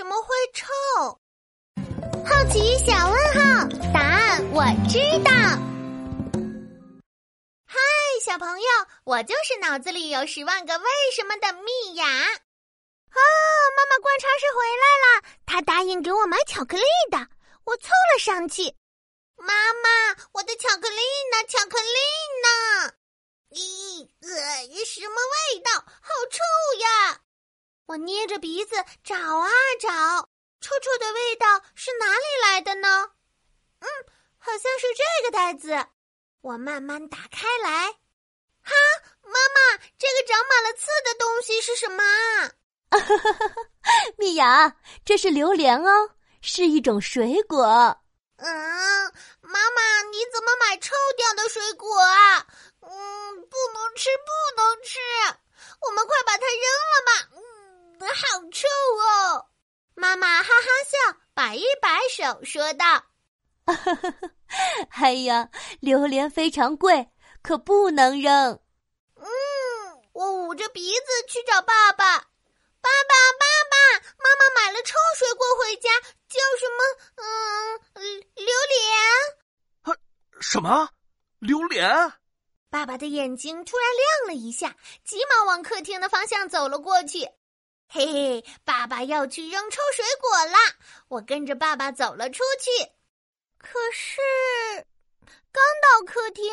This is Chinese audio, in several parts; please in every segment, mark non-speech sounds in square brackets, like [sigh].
什么会臭？好奇小问号，答案我知道。嗨，小朋友，我就是脑子里有十万个为什么的蜜雅。哦，妈妈观察室回来了，她答应给我买巧克力的，我凑了上去。妈妈，我的巧克力呢？巧克力呢？咦，呃，什么味道？好臭呀！我捏着鼻子找啊找，臭臭的味道是哪里来的呢？嗯，好像是这个袋子。我慢慢打开来，哈，妈妈，这个长满了刺的东西是什么啊？哈哈哈！蜜雅，这是榴莲哦，是一种水果。嗯，妈妈，你怎么买臭掉的水果啊？嗯，不能吃，不能吃，我们快把它扔了吧。嗯，好臭哦！妈妈哈哈笑，摆一摆手说道：“ [laughs] 哎呀，榴莲非常贵，可不能扔。”嗯，我捂着鼻子去找爸爸。爸爸，爸爸，妈妈买了臭水果回家，叫什么？嗯，榴莲。啊，什么？榴莲？爸爸的眼睛突然亮了一下，急忙往客厅的方向走了过去。嘿嘿，爸爸要去扔臭水果啦！我跟着爸爸走了出去。可是，刚到客厅，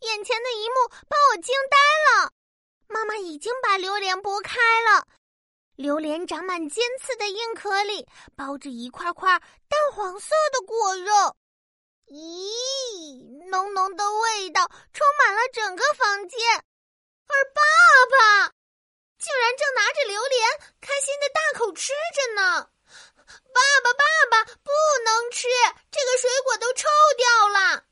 眼前的一幕把我惊呆了。妈妈已经把榴莲剥开了。榴莲长满尖刺的硬壳里包着一块块淡黄色的果肉，咦，浓浓的味道充满了整个房间，而爸爸竟然正拿着榴莲开心的大口吃着呢！爸爸，爸爸，不能吃，这个水果都臭掉了！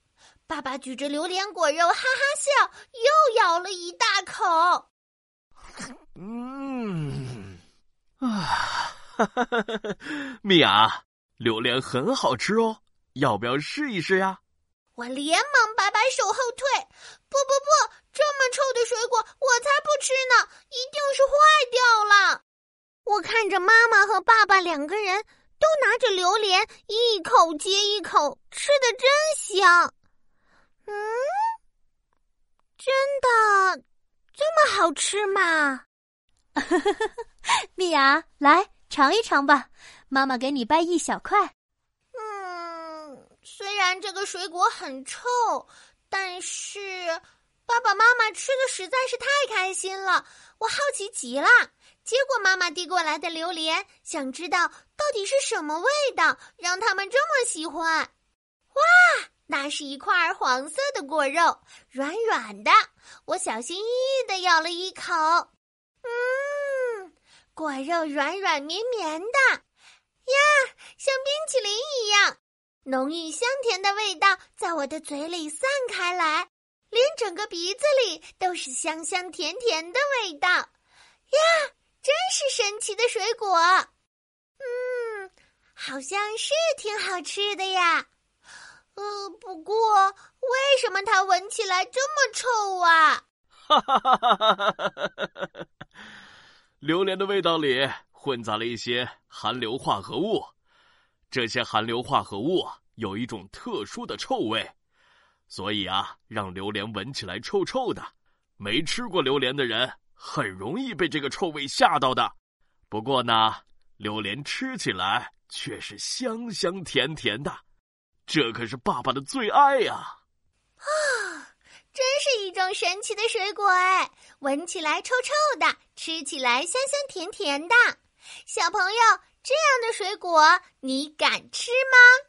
爸爸举着榴莲果肉，哈哈笑，又咬了一大口。嗯。啊，哈哈哈！米娅，榴莲很好吃哦，要不要试一试呀？我连忙摆摆手后退，不不不，这么臭的水果我才不吃呢，一定是坏掉了。我看着妈妈和爸爸两个人都拿着榴莲，一口接一口吃的真香。嗯，真的这么好吃吗？[laughs] 蜜雅，来尝一尝吧，妈妈给你掰一小块。嗯，虽然这个水果很臭，但是爸爸妈妈吃的实在是太开心了，我好奇极了。接过妈妈递过来的榴莲，想知道到底是什么味道让他们这么喜欢。哇，那是一块黄色的果肉，软软的，我小心翼翼的咬了一口。嗯，果肉软软绵绵的，呀，像冰淇淋一样，浓郁香甜的味道在我的嘴里散开来，连整个鼻子里都是香香甜甜的味道。呀，真是神奇的水果。嗯，好像是挺好吃的呀。呃，不过为什么它闻起来这么臭啊？哈哈哈哈哈哈！榴莲的味道里混杂了一些含硫化合物，这些含硫化合物有一种特殊的臭味，所以啊，让榴莲闻起来臭臭的。没吃过榴莲的人很容易被这个臭味吓到的。不过呢，榴莲吃起来却是香香甜甜的，这可是爸爸的最爱呀！啊。真是一种神奇的水果哎，闻起来臭臭的，吃起来香香甜甜的。小朋友，这样的水果你敢吃吗？